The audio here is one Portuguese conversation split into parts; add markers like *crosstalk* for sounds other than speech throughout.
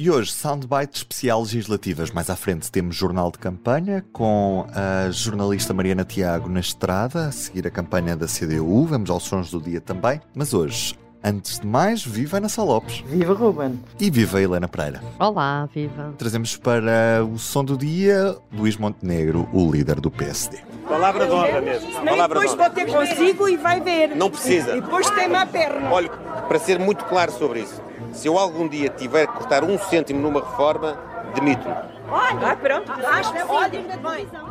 E hoje, soundbite especial legislativas. Mais à frente temos jornal de campanha com a jornalista Mariana Tiago na estrada, a seguir a campanha da CDU. Vamos aos sons do dia também. Mas hoje, antes de mais, viva Ana Sá Lopes. Viva Ruben. E viva Helena Pereira. Olá, viva. Trazemos para o som do dia Luís Montenegro, o líder do PSD. Palavra de honra mesmo. Palavra depois vou ter consigo e vai ver. Não precisa. E depois tem-me a perna. Olha, para ser muito claro sobre isso, se eu algum dia tiver que cortar um cêntimo numa reforma, demito-me. Olha, ah, pronto, acho que olha,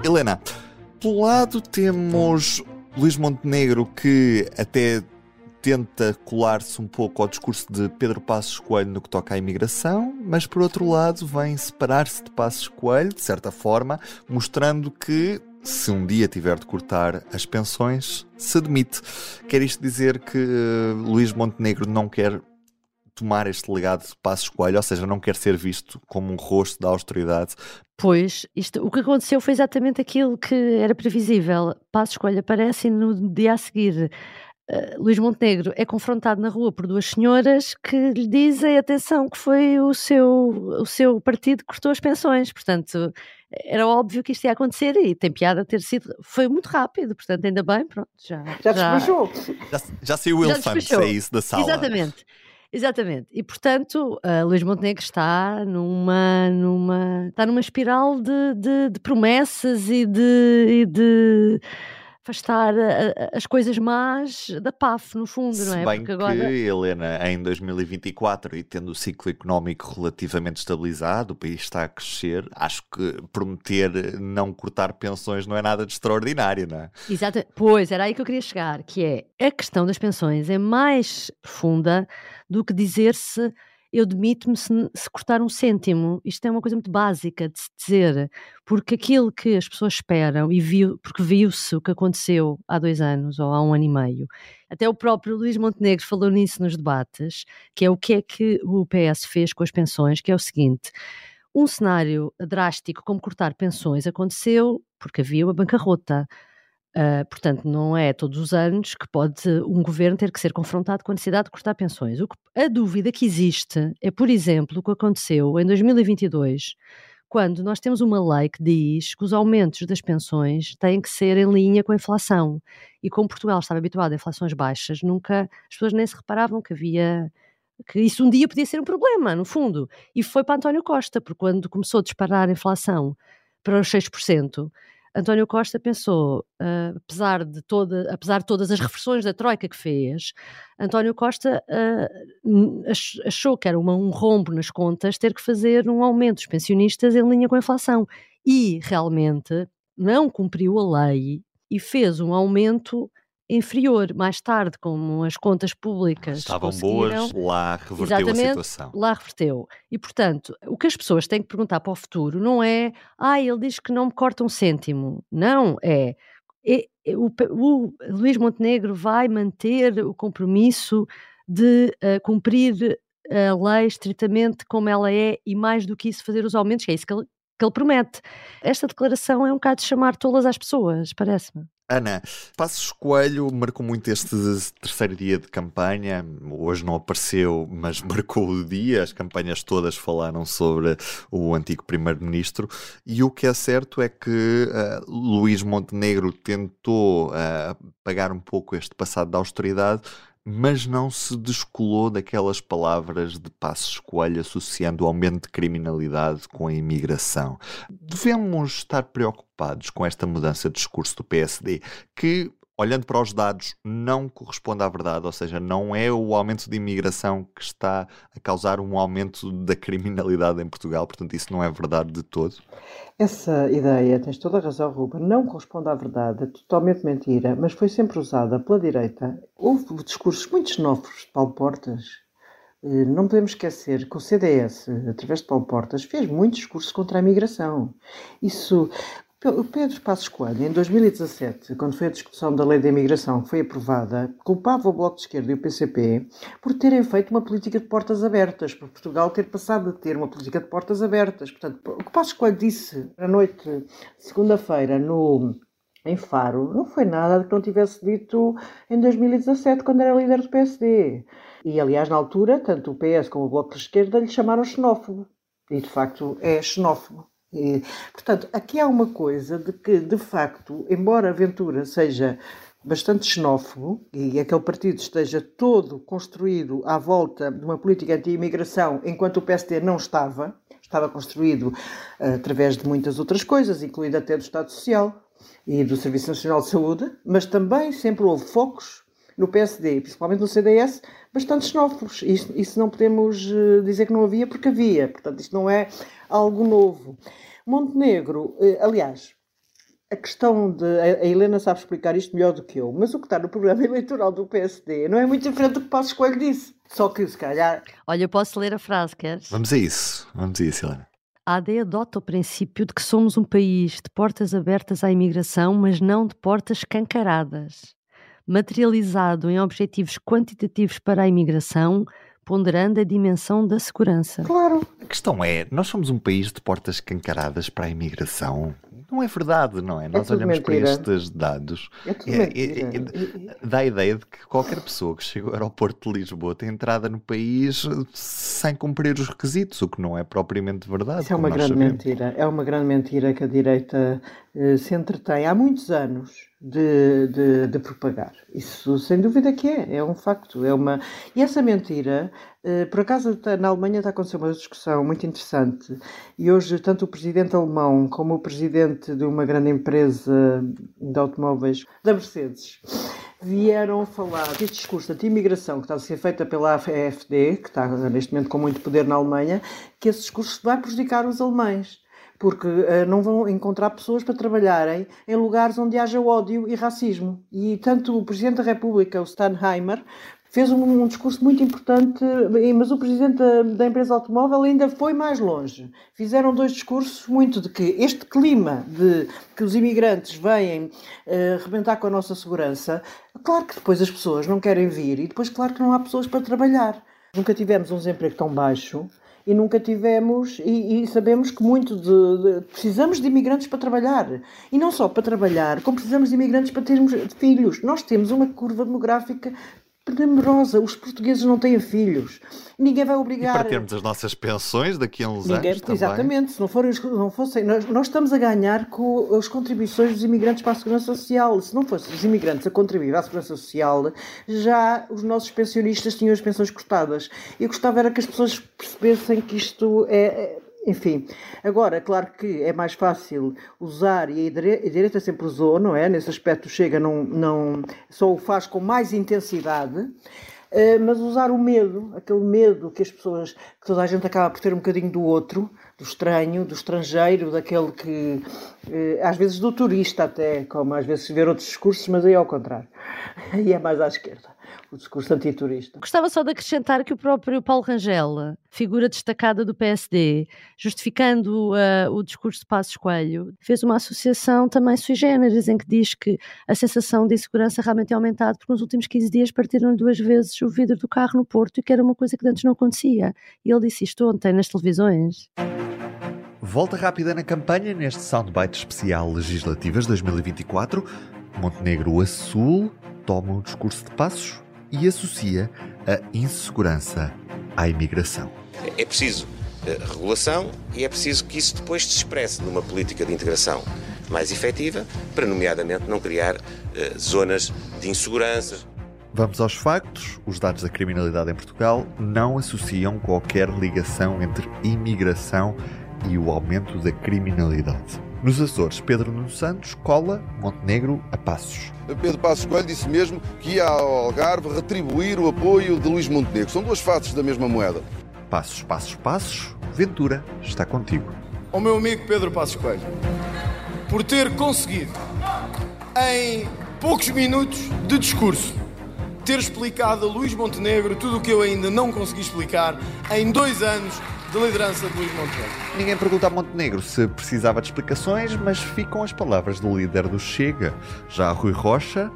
Helena, pelo lado temos Luís Montenegro que até tenta colar-se um pouco ao discurso de Pedro Passos Coelho no que toca à imigração, mas por outro lado vem separar-se de Passos Coelho, de certa forma, mostrando que se um dia tiver de cortar as pensões, se demite. Quer isto dizer que uh, Luís Montenegro não quer tomar este legado de Passos Coelho, ou seja, não quer ser visto como um rosto da austeridade. Pois, isto, o que aconteceu foi exatamente aquilo que era previsível. Passos Coelho aparece e no dia a seguir Uh, Luís Montenegro é confrontado na rua por duas senhoras que lhe dizem, atenção, que foi o seu, o seu partido que cortou as pensões. Portanto, era óbvio que isto ia acontecer e tem piada ter sido. Foi muito rápido, portanto, ainda bem, pronto, já. Já despachou. Já, já saiu o elefante, é isso da sala. Exatamente. Exatamente. E portanto, Luís Montenegro está numa, numa, está numa espiral de, de, de promessas e de, e de afastar as coisas más da PAF, no fundo, Se não é? bem Porque agora... que, Helena, em 2024 e tendo o ciclo económico relativamente estabilizado, o país está a crescer, acho que prometer não cortar pensões não é nada de extraordinário, não é? Exato, pois, era aí que eu queria chegar, que é, a questão das pensões é mais profunda do que dizer-se eu demito-me se, se, cortar um cêntimo. Isto é uma coisa muito básica de se dizer, porque aquilo que as pessoas esperam, e viu, porque viu-se o que aconteceu há dois anos ou há um ano e meio, até o próprio Luís Montenegro falou nisso nos debates, que é o que é que o PS fez com as pensões, que é o seguinte. Um cenário drástico como cortar pensões aconteceu porque havia uma bancarrota. Uh, portanto, não é todos os anos que pode um governo ter que ser confrontado com a necessidade de cortar pensões. Que, a dúvida que existe é, por exemplo, o que aconteceu em 2022, quando nós temos uma lei que diz que os aumentos das pensões têm que ser em linha com a inflação. E como Portugal estava habituado a inflações baixas, nunca as pessoas nem se reparavam que havia que isso um dia podia ser um problema, no fundo. E foi para António Costa, porque quando começou a disparar a inflação para os 6%, António Costa pensou, uh, apesar, de toda, apesar de todas as reflexões da Troika que fez, António Costa uh, achou que era uma, um rombo nas contas ter que fazer um aumento dos pensionistas em linha com a inflação. E realmente não cumpriu a lei e fez um aumento inferior. Mais tarde, como as contas públicas estavam boas, lá reverteu a situação. Lá reverteu. E, portanto, o que as pessoas têm que perguntar para o futuro não é ah, ele diz que não me corta um cêntimo. Não, é, é, é o, o, Luís Montenegro vai manter o compromisso de uh, cumprir a lei estritamente como ela é e mais do que isso fazer os aumentos, que é isso que ele, que ele promete. Esta declaração é um bocado de chamar todas as pessoas, parece-me. Ana, Passos Coelho marcou muito este terceiro dia de campanha. Hoje não apareceu, mas *laughs* marcou o dia. As campanhas todas falaram sobre o antigo primeiro-ministro. E o que é certo é que uh, Luís Montenegro tentou uh, pagar um pouco este passado da austeridade, mas não se descolou daquelas palavras de Passos Coelho associando o aumento de criminalidade com a imigração. Devemos estar preocupados com esta mudança de discurso do PSD, que olhando para os dados, não corresponde à verdade, ou seja, não é o aumento de imigração que está a causar um aumento da criminalidade em Portugal, portanto, isso não é verdade de todo. Essa ideia, tens toda a razão, Ruben, não corresponde à verdade, é totalmente mentira, mas foi sempre usada pela direita. Houve discursos muito xenófobos de Paulo Portas. Eh, não podemos esquecer que o CDS, através de Paulo Portas, fez muito discurso contra a imigração. Isso O Pedro Passos Coelho, em 2017, quando foi a discussão da lei da imigração que foi aprovada, culpava o Bloco de Esquerda e o PCP por terem feito uma política de portas abertas, por Portugal ter passado a ter uma política de portas abertas. Portanto, o que Passos Coelho disse à noite, segunda-feira, no em Faro, não foi nada que não tivesse dito em 2017, quando era líder do PSD. E, aliás, na altura, tanto o PS como o Bloco de Esquerda lhe chamaram xenófobo. E, de facto, é xenófobo. E, portanto, aqui há uma coisa de que, de facto, embora a Ventura seja bastante xenófobo e aquele partido esteja todo construído à volta de uma política anti-imigração, enquanto o PSD não estava, estava construído uh, através de muitas outras coisas, incluindo até do Estado Social e do Serviço Nacional de Saúde, mas também sempre houve focos no PSD, principalmente no CDS, bastante xenófobos. Isso, isso não podemos uh, dizer que não havia, porque havia. Portanto, isto não é algo novo. Montenegro, uh, aliás, a questão de. A Helena sabe explicar isto melhor do que eu, mas o que está no programa *laughs* eleitoral do PSD não é muito diferente do que Passos Coelho disse. Só que, se calhar. Olha, eu posso ler a frase, queres? Vamos a isso. Vamos a isso, Helena. A AD adota o princípio de que somos um país de portas abertas à imigração, mas não de portas escancaradas. Materializado em objetivos quantitativos para a imigração, ponderando a dimensão da segurança. Claro. A questão é, nós somos um país de portas escancaradas para a imigração. Não é verdade, não é? é Nós olhamos mentira. para estes dados. É tudo É, mentira. é, é, dá a ideia de que qualquer pessoa que chega ao aeroporto de Lisboa tem entrada no país sem cumprir os requisitos, o que não é propriamente verdade. Isso é uma grande sabemos. mentira. É uma grande mentira que a direita eh, se entretém há muitos anos de, de, de propagar. Isso sem dúvida que é, é um facto. É uma... E essa mentira, eh, por acaso está- na Alemanha está a acontecer uma discussão muito interessante e hoje tanto o presidente alemão como o presidente de uma grande empresa de automóveis, da Mercedes, vieram falar que este discurso de imigração que está a ser feita pela AfD, que está neste momento com muito poder na Alemanha, que esse discurso vai prejudicar os alemães. Porque eh, não vão encontrar pessoas para trabalharem em lugares onde haja ódio e racismo. E tanto o Presidente da República, o Steinheimer, fez um, um discurso muito importante, e- mas o Presidente da, da empresa automóvel ainda foi mais longe. Fizeram dois discursos muito de que este clima de que os imigrantes vêm eh, rebentar com a nossa segurança, claro que depois as pessoas não querem vir e depois claro que não há pessoas para trabalhar. Nunca tivemos um desemprego tão baixo e nunca tivemos, e, e sabemos que muito de, de- precisamos de imigrantes para trabalhar. E não só para trabalhar, como precisamos de imigrantes para termos filhos. Nós temos uma curva demográfica tenebrosa. Os portugueses não têm filhos. Ninguém vai E obrigar. para termos as nossas pensões daqui a uns Ninguém- anos também. exatamente, se não, forem, não fossem. Nós, nós estamos a ganhar com as contribuições dos imigrantes para a Segurança Social. Se não fossem os imigrantes a contribuir à Segurança Social, já os nossos pensionistas tinham as pensões cortadas. Eu gostava era que as pessoas percebessem que isto é. é- Enfim, agora, claro que é mais fácil usar, e a dire- a direita sempre usou, não é? Nesse aspecto, chega, não, não, só o faz com mais intensidade. Uh, mas usar o medo, aquele medo que as pessoas, que toda a gente acaba por ter um bocadinho do outro, do estranho, do estrangeiro, daquele que, uh, às vezes do turista até, como às vezes se vê outros discursos, mas aí é ao contrário. *laughs* Aí é mais à esquerda, o discurso antiturista. Gostava só de acrescentar que o próprio Paulo Rangel, figura destacada do PSD, justificando uh, o discurso de Passos Coelho, fez uma associação também sui generis, em que diz que a sensação de insegurança realmente é aumentada porque nos últimos 15 dias partiram duas vezes o vidro do carro no Porto e que era uma coisa que antes não acontecia. E ele disse isto ontem nas televisões. Volta rápida na campanha neste Soundbite especial Legislativas 2024. Montenegro Azul toma o discurso de passos e associa a insegurança à imigração. É preciso eh, regulação e é preciso que isso depois se expresse numa política de integração mais efetiva, para, nomeadamente, não criar eh, zonas de insegurança. Vamos aos factos. Os dados da criminalidade em Portugal não associam qualquer ligação entre imigração e o aumento da criminalidade. Nos Açores, Pedro Nuno Santos cola Montenegro a passos. Pedro Passos Coelho disse mesmo que ia ao Algarve retribuir o apoio de Luís Montenegro. São duas faces da mesma moeda. Passos, passos, passos. Ventura está contigo. ao meu amigo Pedro Passos Coelho por ter conseguido, em poucos minutos de discurso, ter explicado a Luís Montenegro tudo o que eu ainda não consegui explicar em dois anos de liderança de Luís Montenegro. Ninguém pergunta a Montenegro se precisava de explicações, mas ficam as palavras do líder do Chega. Já Rui Rocha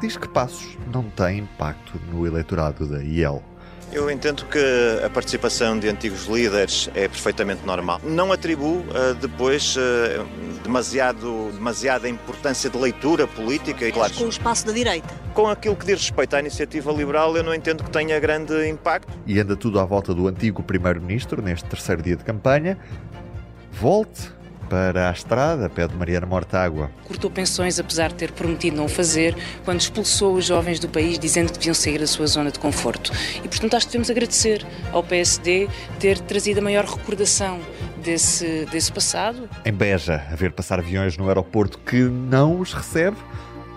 diz que Passos não tem impacto no eleitorado da IEL. Eu entendo que a participação de antigos líderes é perfeitamente normal. Não atribuo uh, depois uh, demasiado, demasiada importância de leitura política. E, claro, com o espaço da direita. Com aquilo que diz respeito à iniciativa liberal, eu não entendo que tenha grande impacto. E anda tudo à volta do antigo primeiro-ministro neste terceiro dia de campanha. Volte para a estrada, pede Mariana Mortágua. Cortou pensões, apesar de ter prometido não o fazer, quando expulsou os jovens do país dizendo que deviam sair da sua zona de conforto. E, portanto, acho que devemos agradecer ao PSD ter trazido a maior recordação desse, desse passado. Em Beja, a ver passar aviões no aeroporto que não os recebe,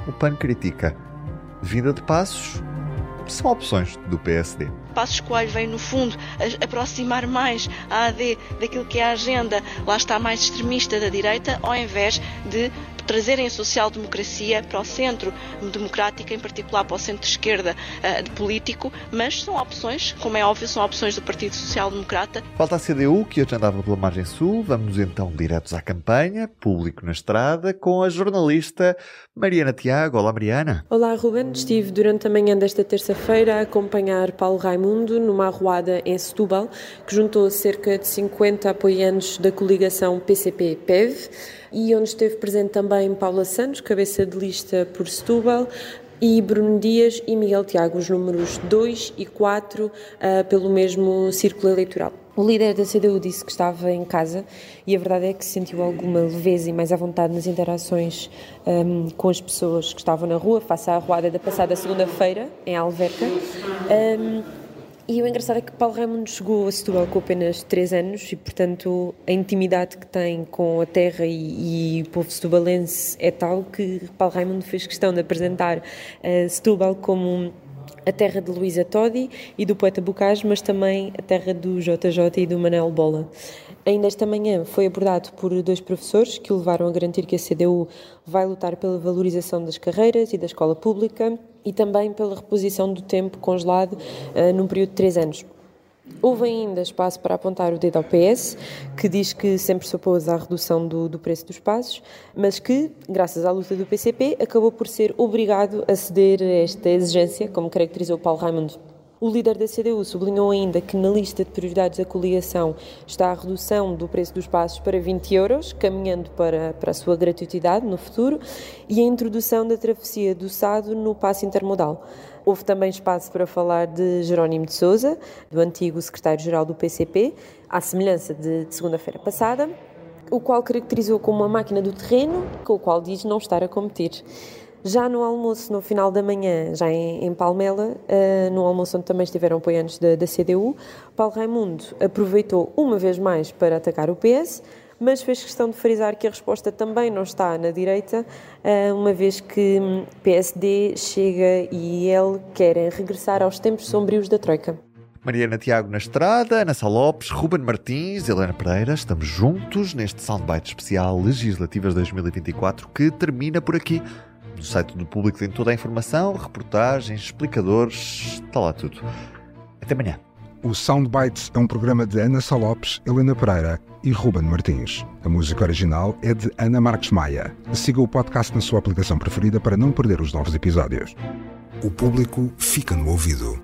o PAN critica. Vinda de passos são opções do PSD. Passos Coelho vem, no fundo, aproximar mais a AD daquilo que é a agenda, lá está, mais extremista da direita, ao invés de trazerem a social-democracia para o centro democrático, em particular para o centro-esquerda uh, político, mas são opções, como é óbvio, são opções do Partido Social Democrata. Falta a CDU, que hoje andava pela margem sul. Vamos então diretos à campanha, público na estrada, com a jornalista Mariana Tiago. Olá, Mariana. Olá, Ruben. Estive durante a manhã desta terça-feira a acompanhar Paulo Raimundo numa arruada em Setúbal, que juntou cerca de 50 apoiantes da coligação PCP-PEV e onde esteve presente também Paula Santos, cabeça de lista por Setúbal, e Bruno Dias e Miguel Tiago, os números 2 e 4, uh, ah, pelo mesmo círculo eleitoral. O líder da CDU disse que estava em casa e a verdade é que sentiu alguma leveza e mais à vontade nas interações um, com as pessoas que estavam na rua, face à arruada da passada segunda-feira, em Alverca. Um, e o engraçado é que Paulo Raimundo chegou a Setúbal com apenas 3 anos e, portanto, a intimidade que tem com a terra e, e o povo setubalense é tal que Paulo Raimundo fez questão de apresentar uh, Setúbal como a terra de Luísa Todi e do poeta Bocage, mas também a terra do JJ e do Manel Bola. Ainda esta manhã foi abordado por dois professores que o levaram a garantir que a CDU vai lutar pela valorização das carreiras e da escola pública e também pela reposição do tempo congelado uh, num período de três anos. Houve ainda espaço para apontar o dedo ao PS, que diz que sempre se opôs à redução do, do, preço dos passos, mas que, graças à luta do PCP, acabou por ser obrigado a ceder a esta exigência, como caracterizou Paulo Raimundo. O líder da CDU sublinhou ainda que na lista de prioridades da coligação está a redução do preço dos passos para 20 euros, caminhando para, para a sua gratuitidade no futuro, e a introdução da travessia do Sado no passo intermodal. Houve também espaço para falar de Jerónimo de Souza, do antigo secretário-geral do PCP, à semelhança de, de segunda-feira passada, o qual caracterizou como uma máquina do terreno, com o qual diz não estar a competir. Já no almoço, no final da manhã, já em, em Palmela, uh, no almoço onde também estiveram apoiantes da, da CDU, Paulo Raimundo aproveitou uma vez mais para atacar o PS, mas fez questão de frisar que a resposta também não está na direita, uh, uma vez que hum, PSD, Chega e ele querem regressar aos tempos sombrios da Troika. Mariana Tiago na estrada, Ana Salopes, Ruben Martins, Helena Pereira, estamos juntos neste Soundbite especial Legislativas 2024 que termina por aqui. No site do público tem toda a informação, reportagens, explicadores, está lá tudo. Até amanhã. O Soundbites é um programa de Ana Salopes, Helena Pereira e Ruben Martins. A música original é de Ana Marques Maia. Siga o podcast na sua aplicação preferida para não perder os novos episódios. O público fica no ouvido.